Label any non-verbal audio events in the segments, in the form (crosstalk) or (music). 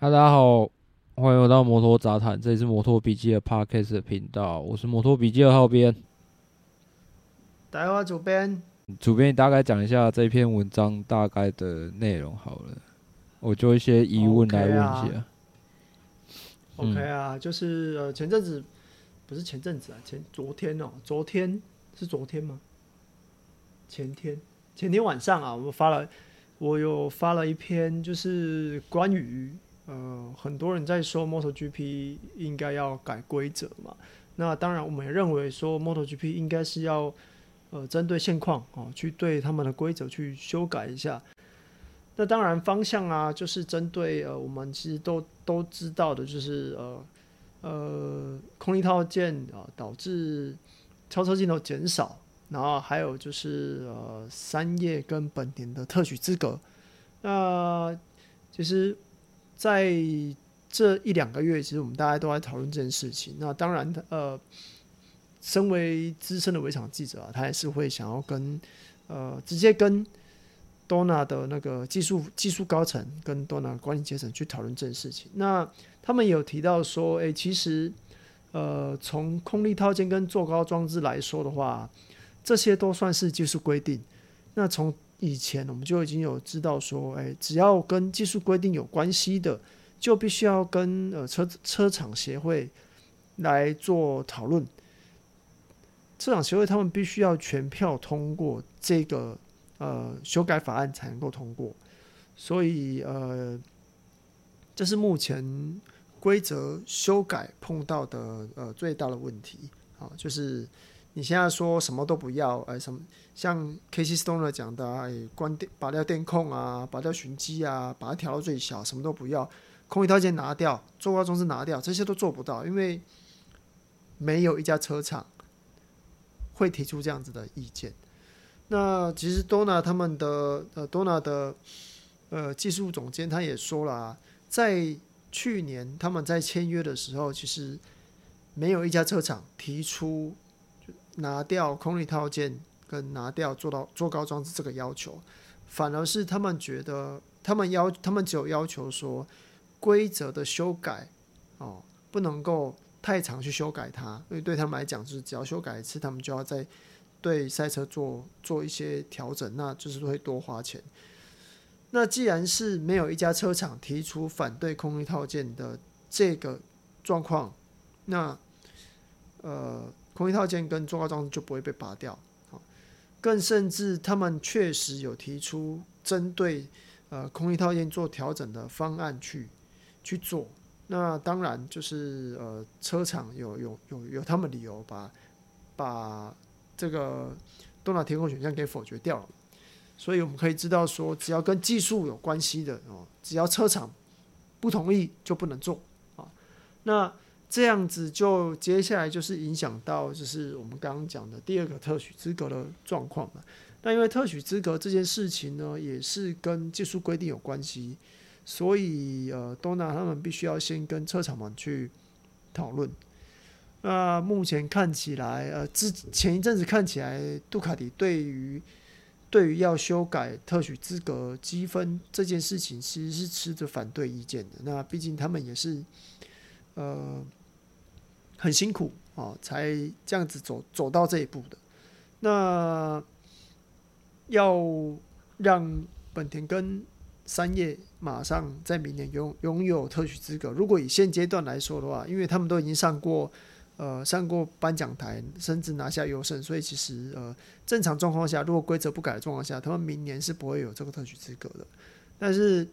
Hello，大家好，欢迎回到摩托杂谈，这里是摩托笔记的 Podcast 的频道，我是摩托笔记二号编，大家好，主编，主编，你大概讲一下这篇文章大概的内容好了，我就一些疑问来问一下。OK 啊，okay 啊嗯、就是呃前阵子不是前阵子啊，前昨天哦、喔，昨天是昨天吗？前天前天晚上啊，我们发了，我有发了一篇，就是关于。呃，很多人在说 MotoGP 应该要改规则嘛。那当然，我们也认为说 MotoGP 应该是要呃针对现况哦，去对他们的规则去修改一下。那当然方向啊，就是针对呃我们其实都都知道的，就是呃呃空力套件啊导致超车镜头减少，然后还有就是呃三叶跟本田的特许资格。那其实。在这一两个月，其实我们大家都在讨论这件事情。那当然，呃，身为资深的围场记者啊，他也是会想要跟呃直接跟 Dorna 的那个技术技术高层跟 Dorna 管理阶层去讨论这件事情。那他们有提到说，诶，其实呃，从空力套件跟坐高装置来说的话，这些都算是技术规定。那从以前我们就已经有知道说，哎，只要跟技术规定有关系的，就必须要跟呃车车厂协会来做讨论。车厂协会他们必须要全票通过这个呃修改法案才能够通过，所以呃，这是目前规则修改碰到的呃最大的问题啊，就是。你现在说什么都不要，哎，什么像 Casey Stoner 讲的，哎，关电、拔掉电控啊，拔掉寻迹啊，把它调到最小，什么都不要，空力套件拿掉，坐高装置拿掉，这些都做不到，因为没有一家车厂会提出这样子的意见。那其实 Dona 他们的呃 Dona 的呃技术总监他也说了啊，在去年他们在签约的时候，其实没有一家车厂提出。拿掉空力套件跟拿掉做到做高装置这个要求，反而是他们觉得他们要他们只有要求说规则的修改哦，不能够太常去修改它，因为对他们来讲就是只要修改一次，他们就要再对赛车做做一些调整，那就是会多花钱。那既然是没有一家车厂提出反对空力套件的这个状况，那呃。空力套件跟做高装置就不会被拔掉，更甚至他们确实有提出针对呃空力套件做调整的方案去去做。那当然就是呃车厂有有有有他们理由把把这个多拿天空选项给否决掉了。所以我们可以知道说，只要跟技术有关系的哦，只要车厂不同意就不能做啊。那这样子就接下来就是影响到就是我们刚刚讲的第二个特许资格的状况嘛。那因为特许资格这件事情呢，也是跟技术规定有关系，所以呃，Dorna 他们必须要先跟车厂们去讨论。那目前看起来，呃，之前一阵子看起来，杜卡迪对于对于要修改特许资格积分这件事情，其实是持着反对意见的。那毕竟他们也是呃。很辛苦啊，才这样子走走到这一步的。那要让本田跟三叶马上在明年拥拥有特许资格，如果以现阶段来说的话，因为他们都已经上过呃上过颁奖台，甚至拿下优胜，所以其实呃正常状况下，如果规则不改的状况下，他们明年是不会有这个特许资格的。但是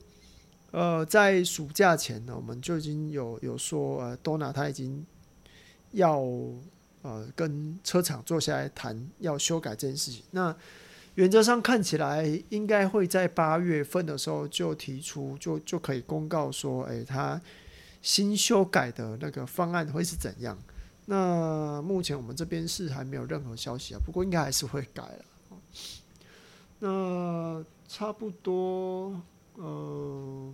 呃在暑假前呢，我们就已经有有说呃多纳他已经。要呃跟车厂坐下来谈，要修改这件事情。那原则上看起来应该会在八月份的时候就提出，就就可以公告说，哎，他新修改的那个方案会是怎样？那目前我们这边是还没有任何消息啊，不过应该还是会改了。那差不多，呃，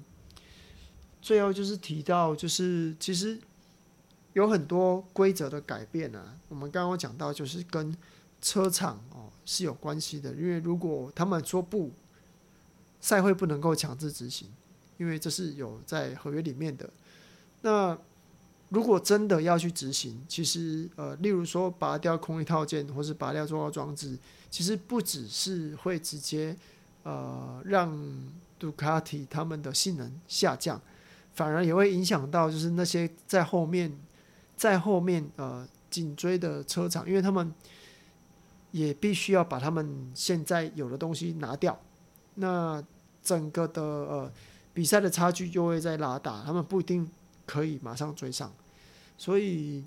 最后就是提到，就是其实有很多规则的改变啊。我们刚刚讲到，就是跟车厂哦是有关系的，因为如果他们说不，赛会不能够强制执行，因为这是有在合约里面的。那如果真的要去执行，其实呃，例如说拔掉空力套件，或是拔掉重要装置，其实不只是会直接呃让杜卡迪他们的性能下降，反而也会影响到就是那些在后面在后面呃紧追的车厂，因为他们。也必须要把他们现在有的东西拿掉，那整个的呃比赛的差距就会在拉大，他们不一定可以马上追上。所以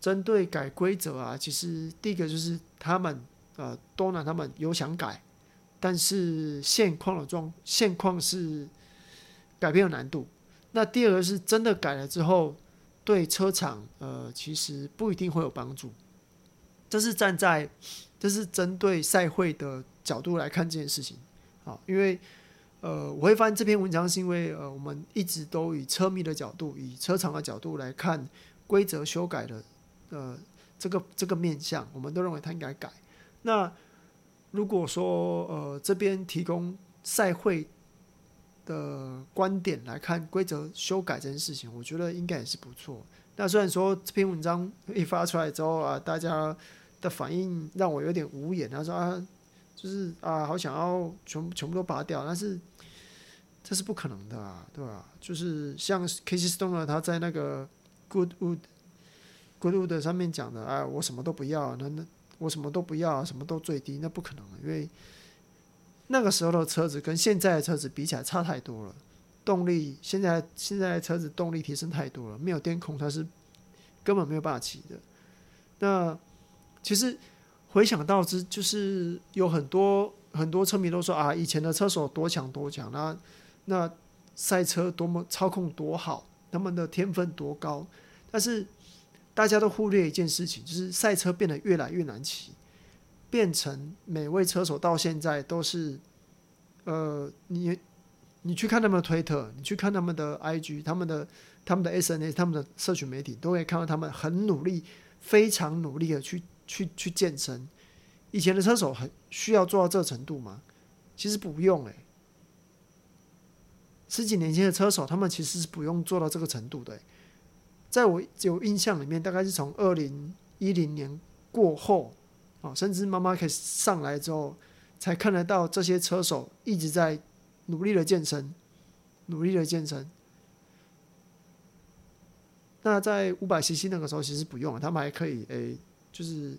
针对改规则啊，其实第一个就是他们呃多拿他们有想改，但是现况的状现况是改变有难度。那第二个是真的改了之后，对车厂呃其实不一定会有帮助。这是站在，这是针对赛会的角度来看这件事情，啊，因为，呃，我会发现这篇文章是因为，呃，我们一直都以车迷的角度，以车厂的角度来看规则修改的，呃，这个这个面向，我们都认为它应该改。那如果说，呃，这边提供赛会的观点来看规则修改这件事情，我觉得应该也是不错。那虽然说这篇文章一发出来之后啊，大家。的反应让我有点无言。他说啊，就是啊，好想要全全部都拔掉，但是这是不可能的啊，对吧？就是像 Casey Stone 他在那个 Goodwood Goodwood 上面讲的啊，我什么都不要，那那我什么都不要，什么都最低，那不可能，因为那个时候的车子跟现在的车子比起来差太多了，动力现在现在的车子动力提升太多了，没有电控它是根本没有办法骑的，那。其实回想到之，就是有很多很多车迷都说啊，以前的车手多强多强，那那赛车多么操控多好，他们的天分多高。但是大家都忽略一件事情，就是赛车变得越来越难骑，变成每位车手到现在都是，呃，你你去看他们的推特，你去看他们的 IG，他们的他们的 SNS，他们的社群媒体，都可以看到他们很努力，非常努力的去。去去健身，以前的车手很需要做到这程度吗？其实不用诶、十几年前的车手，他们其实是不用做到这个程度的、在我有印象里面，大概是从二零一零年过后，哦，甚至 Marc Marquez 上来之后，才看得到这些车手一直在努力的健身，努力的健身。那在五百 CC 那个时候，其实不用，他们还可以诶。就是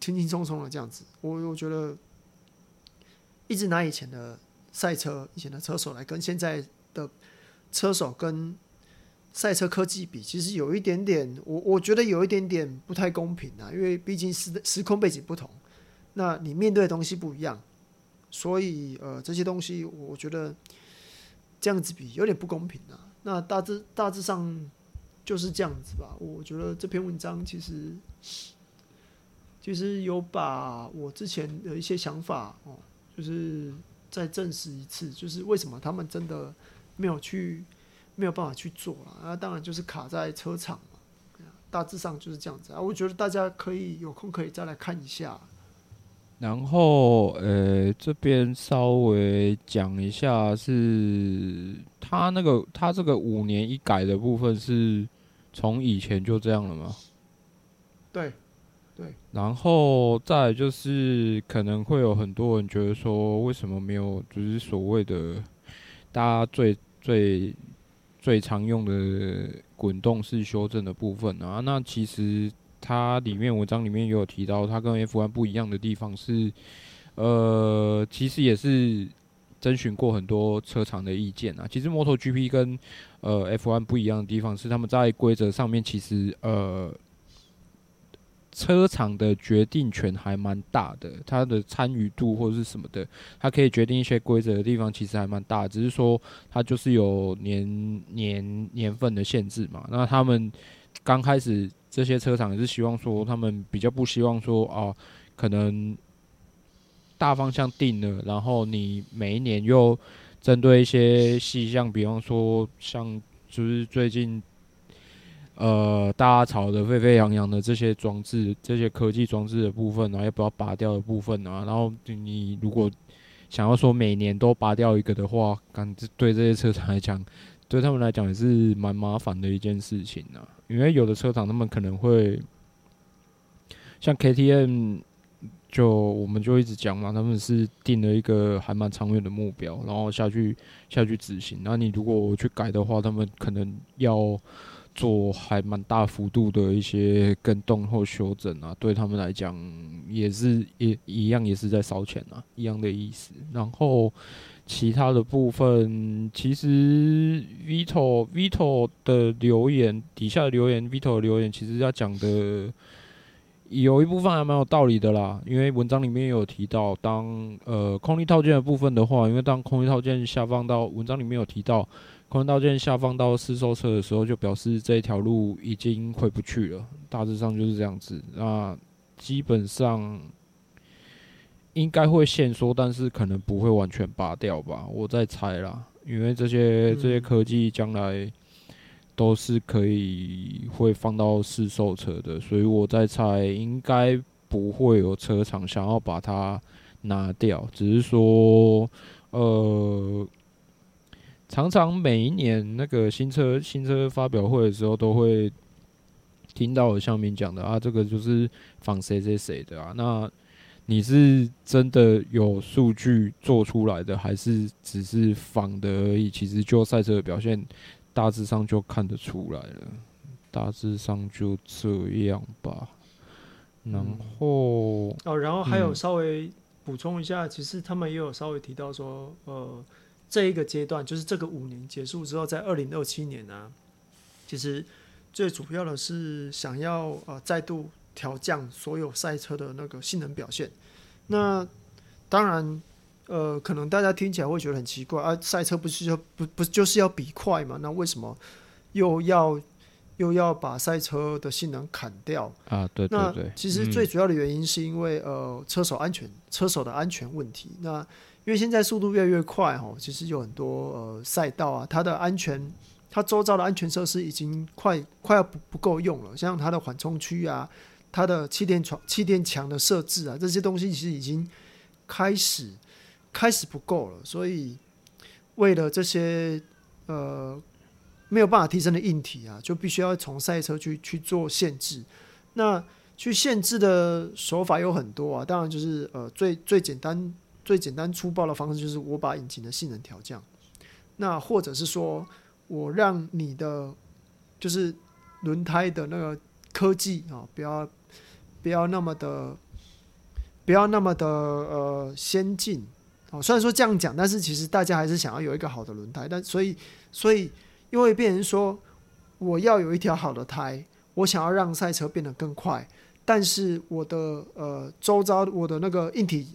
轻轻松松的这样子，我我觉得一直拿以前的赛车、以前的车手来跟现在的车手跟赛车科技比，其实有一点点，我我觉得有一点点不太公平啊，因为毕竟时时空背景不同，那你面对的东西不一样，所以呃这些东西我觉得这样子比有点不公平啊。那大致大致上。就是这样子吧，我觉得这篇文章其实其实有把我之前的一些想法哦，就是再证实一次，就是为什么他们真的没有去没有办法去做了啊？当然就是卡在车厂嘛，大致上就是这样子啊。我觉得大家可以有空可以再来看一下。然后呃，这边稍微讲一下是他那个他这个五年一改的部分是。从以前就这样了吗？对，对。然后再就是可能会有很多人觉得说，为什么没有就是所谓的大家最最最常用的滚动式修正的部分啊？那其实它里面文章里面也有提到，它跟 F1 不一样的地方是，呃，其实也是。征询过很多车厂的意见啊，其实摩托 GP 跟呃 F1 不一样的地方是，他们在规则上面其实呃车厂的决定权还蛮大的，它的参与度或者是什么的，它可以决定一些规则的地方其实还蛮大，只是说它就是有年年年份的限制嘛。那他们刚开始这些车厂也是希望说，他们比较不希望说啊，可能大方向定了，然后你每一年又针对一些细项，比方说像就是最近。呃，大家吵得沸沸扬扬的这些装置、这些科技装置的部分啊，要不要拔掉的部分啊？然后你如果想要说每年都拔掉一个的话，感觉对这些车厂来讲，对他们来讲也是蛮麻烦的一件事情啊。因为有的车厂他们可能会像 KTM，就我们就一直讲嘛，他们是定了一个还蛮长远的目标，然后下去下去执行。那你如果去改的话，他们可能要。做还蛮大幅度的一些更动或修整啊，对他们来讲也是也一样，也是在烧钱啊，一样的意思。然后其他的部分，其实 Vito Vito 的留言底下的留言，Vito 的留言其实要讲的有一部分还蛮有道理的啦，因为文章里面有提到，当呃空力套件的部分的话，因为当空力套件下放到文章里面有提到。空力套件下放到试售车的时候，就表示这条路已经回不去了。大致上就是这样子。那基本上应该会限缩，但是可能不会完全拔掉吧，我在猜啦。因为这些这些科技将来都是可以会放到试售车的，所以我在猜应该不会有车厂想要把它拿掉，只是说呃。常常每一年那个新车新车发表会的时候，都会听到有乡民讲的啊，这个就是仿谁谁谁的啊。那你是真的有数据做出来的，还是只是仿的而已？其实就赛车的表现，大致上就看得出来了。大致上就这样吧。然后哦，然后还有稍微补充一下，其实他们也有稍微提到说，呃。这一个阶段就是这个五年结束之后，在二零二七年呢、啊，其实最主要的是想要呃再度调降所有赛车的那个性能表现。那当然，呃，可能大家听起来会觉得很奇怪啊，赛车不是要不不就是要比快嘛？那为什么又要又要把赛车的性能砍掉啊？对对对。那其实最主要的原因是因为呃车手安全，车手的安全问题。那因为现在速度越来越快哈，其实有很多呃赛道啊，它的安全，它周遭的安全设施已经快快要不不够用了，像它的缓冲区啊，它的气垫床、气垫墙的设置啊，这些东西其实已经开始开始不够了，所以为了这些呃没有办法提升的硬体啊，就必须要从赛车去去做限制。那去限制的手法有很多啊，当然就是呃最最简单。最简单粗暴的方式就是我把引擎的性能调降，那或者是说我让你的就是轮胎的那个科技啊，不要不要那么的不要那么的呃先进啊。虽然说这样讲，但是其实大家还是想要有一个好的轮胎。但所以所以因为变成说我要有一条好的胎，我想要让赛车变得更快，但是我的呃周遭我的那个硬体。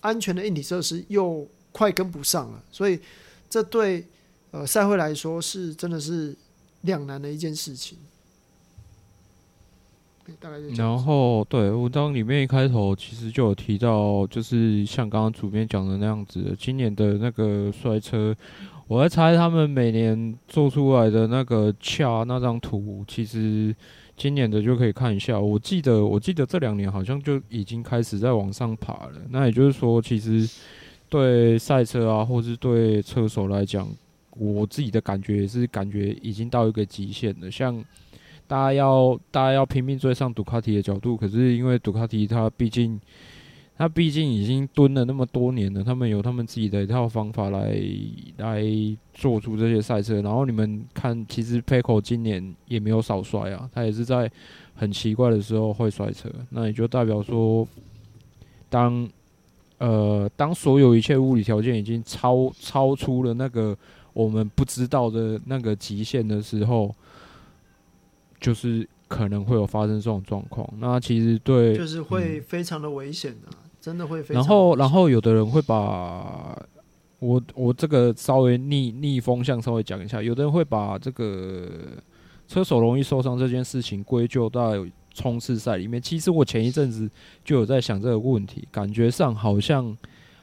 安全的硬体设施又快跟不上了，所以这对呃赛会来说是真的是两难的一件事情。然后对文章里面一开头其实就有提到，就是像刚刚主编讲的那样子，今年的那个摔车，我在猜他们每年做出来的那个恰那张图，其实。今年的就可以看一下，我记得我记得这两年好像就已经开始在往上爬了。那也就是说，其实对赛车啊，或是对车手来讲，我自己的感觉也是感觉已经到一个极限了。像大家要大家要拼命追上杜卡迪的角度，可是因为杜卡迪它毕竟。他毕竟已经蹲了那么多年了，他们有他们自己的一套方法来来做出这些赛车。然后你们看，其实 Pecco 今年也没有少摔啊，他也是在很奇怪的时候会摔车。那也就代表说，当呃当所有一切物理条件已经超超出了那个我们不知道的那个极限的时候，就是可能会有发生这种状况。那其实对，就是会非常的危险的，嗯、真的会非常。然后，然后有的人会把我我这个稍微逆逆风向稍微讲一下，有的人会把这个车手容易受伤这件事情归咎到冲刺赛里面。其实我前一阵子就有在想这个问题，感觉上好像。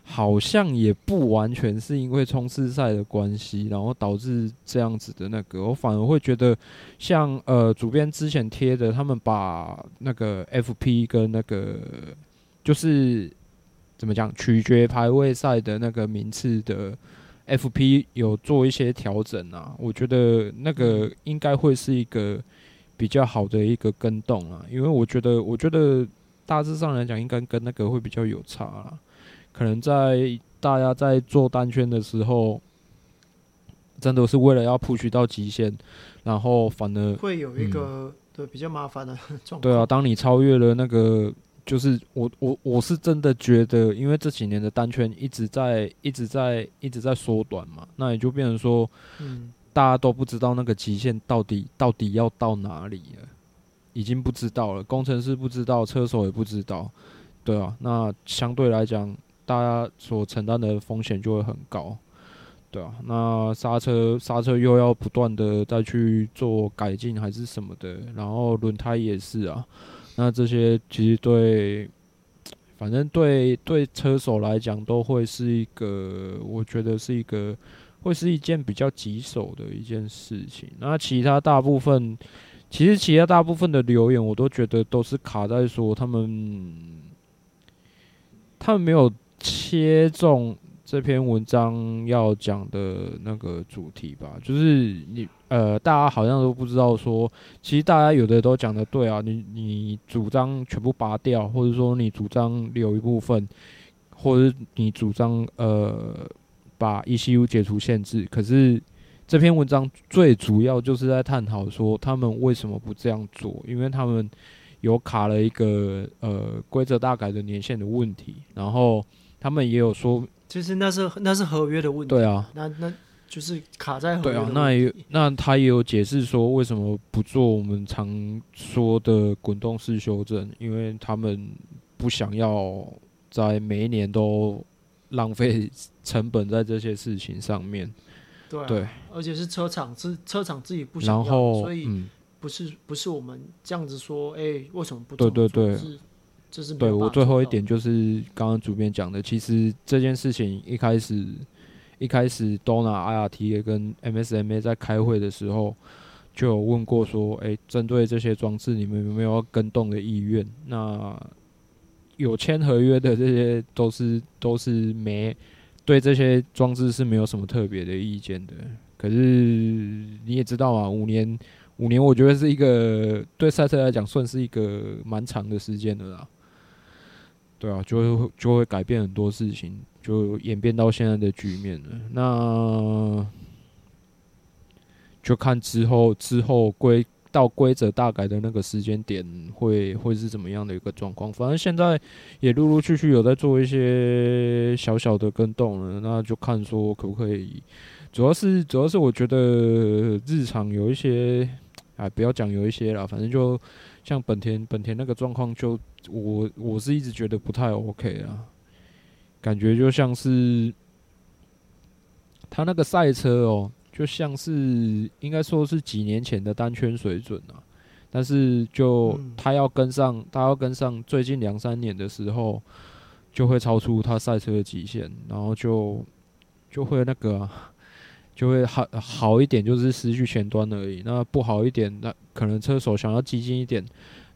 好像也不完全是因为冲刺赛的关系，然后导致这样子的那个，我反而会觉得像，像呃主编之前贴的，他们把那个 FP 跟那个就是怎么讲，取决排位赛的那个名次的 FP 有做一些调整啊，我觉得那个应该会是一个比较好的一个跟动啊，因为我觉得，我觉得大致上来讲，应该跟那个会比较有差啦。可能在大家在做单圈的时候，真的是为了要 push 到极限，然后反而会有一个对比较麻烦的 (laughs) 状况。对啊，当你超越了那个，就是我我我是真的觉得，因为这几年的单圈一直在一直在一直在缩短嘛，那也就变成说，嗯，大家都不知道那个极限到底到底要到哪里了，已经不知道了，工程师不知道，车手也不知道，对啊，那相对来讲。大家所承担的风险就会很高，对啊，那刹车刹车又要不断的再去做改进还是什么的，然后轮胎也是啊，那这些其实对，反正对对车手来讲都会是一个，我觉得是一个会是一件比较棘手的一件事情。那其他大部分，其实其他大部分的留言我都觉得都是卡在说他们，他们没有。切中这篇文章要讲的那个主题吧，就是你呃，大家好像都不知道说，其实大家有的都讲的对啊，你你主张全部拔掉，或者说你主张留一部分，或者你主张呃把 ECU 解除限制，可是这篇文章最主要就是在探讨说他们为什么不这样做，因为他们有卡了一个呃规则大改的年限的问题，然后。他们也有说，其实那是那是合约的问题。对啊，那那就是卡在合约。对啊，那也那他也有解释说，为什么不做我们常说的滚动式修正？因为他们不想要在每一年都浪费成本在这些事情上面。对啊，对，而且是车厂自车厂自己不想要，然后所以不是不是我们这样子说，哎，为什么不对？对对对。对，我最后一点就是刚刚主编讲的，其实这件事情一开始一开始 Dorna、IRTA 跟 MSMA 在开会的时候就有问过说，哎，针对这些装置，你们有没有要更动的意愿？那有签合约的这些都是都是没对这些装置是没有什么特别的意见的。可是你也知道啊，五年五年，我觉得是一个对赛车来讲算是一个蛮长的时间的啦。对啊，就会就会改变很多事情，就演变到现在的局面了。那就看之后之后规到规则大改的那个时间点会会是怎么样的一个状况。反正现在也陆陆续续有在做一些小小的跟动了，那就看说可不可以。主要是主要是我觉得日常有一些，哎，不要讲有一些啦，反正就。像本田，本田那个状况，就我我是一直觉得不太 OK 啊，感觉就像是他那个赛车哦，就像是应该说是几年前的单圈水准啊，但是就他要跟上，他要跟上最近两三年的时候，就会超出他赛车的极限，然后就就会那个啊。就会好好一点，就是失去前端而已。那不好一点，那可能车手想要激进一点，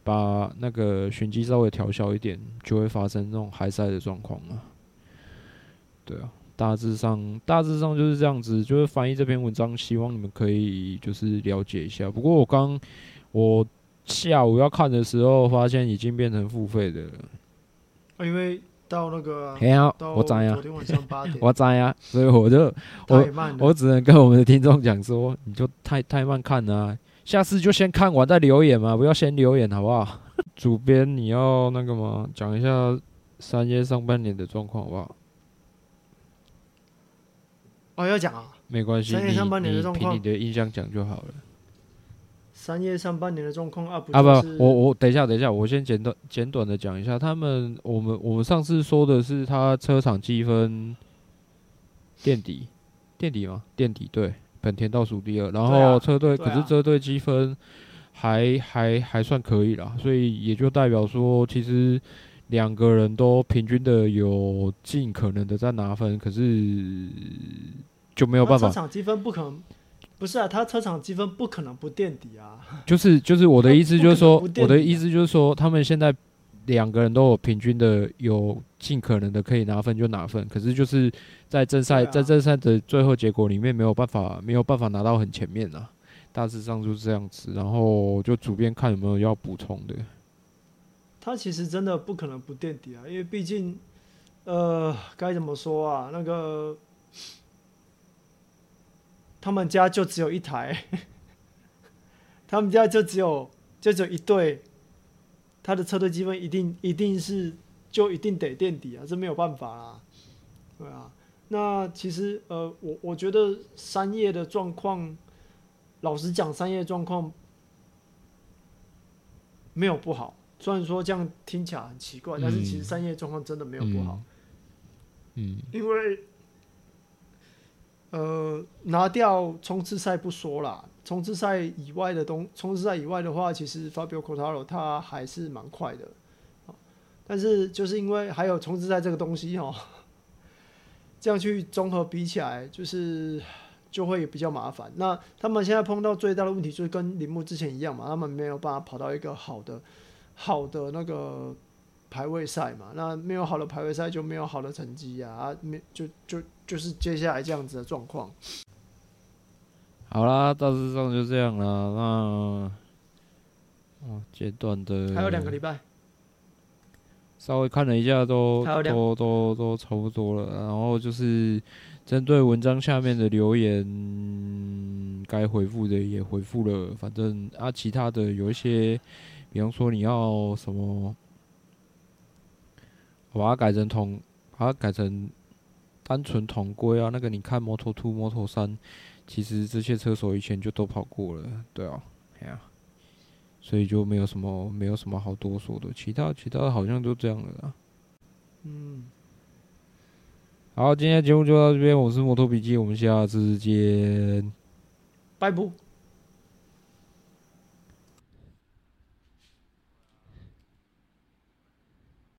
把那个循迹稍微调小一点，就会发生那种海塞的状况啊。对啊，大致上大致上就是这样子。就是翻译这篇文章，希望你们可以就是了解一下。不过我刚我下午要看的时候，发现已经变成付费的了。因为。到那个，我知呀，昨天晚上八点，(laughs) 我知呀，所以我就我我只能跟我们的听众讲说，你就太太慢看了啊，下次就先看完再留言嘛，不要先留言好不好？(laughs) 主编你要那个吗？讲一下三月上半年的状况好不好？哦，要讲啊，没关系，三月上半年的状况，凭你的印象讲就好了。三月上半年的状况啊，不啊不，我我等一下等一下，我先简短简短的讲一下，他们我们我们上次说的是他车厂积分垫底垫底吗？垫底对，本田倒数第二，然后车队、啊、可是车队积分还还还算可以啦，所以也就代表说，其实两个人都平均的有尽可能的在拿分，可是就没有办法，车厂积分不可能。不是啊，他车厂积分不可能不垫底啊。(laughs) 就是就是我的意思就是说，我的意思就是说，他们现在两个人都有平均的有尽可能的可以拿分就拿分，可是就是在正赛在正赛的最后结果里面没有办法没有办法拿到很前面啊，大致上就是这样子。然后就主编看有没有要补充的。他其实真的不可能不垫底啊，因为毕竟呃该怎么说啊那个。他们家就只有一台，(laughs) 他们家就只有就只有一对，他的车队积分一定一定是就一定得垫底啊，这没有办法啊，对啊。那其实呃，我我觉得三叶的状况，老实讲，三叶状况没有不好，虽然说这样听起来很奇怪，但是其实三叶状况真的没有不好，嗯，因为。呃，拿掉冲刺赛不说啦，冲刺赛以外的东，冲刺赛以外的话，其实 Fabio Quartaro 他还是蛮快的，但是就是因为还有冲刺赛这个东西哦，这样去综合比起来，就是就会比较麻烦。那他们现在碰到最大的问题就是跟铃木之前一样嘛，他们没有办法跑到一个好的好的那个排位赛嘛，那没有好的排位赛就没有好的成绩呀，啊，没就就。就是接下来这样子的状况。好啦，大致上就这样了。那，哦，阶段的还有两个礼拜，稍微看了一下都，都都都都差不多了。然后就是针对文章下面的留言，该回复的也回复了。反正啊，其他的有一些，比方说你要什么，我把它改成同，把它改成。单纯同规啊，那个你看摩托 two、摩托三，其实这些车手以前就都跑过了，对啊，哎呀，所以就没有什么没有什么好多说的，其他其他的好像就这样了啦。嗯，好，今天节目就到这边，我是摩托笔记，我们下次见，拜拜。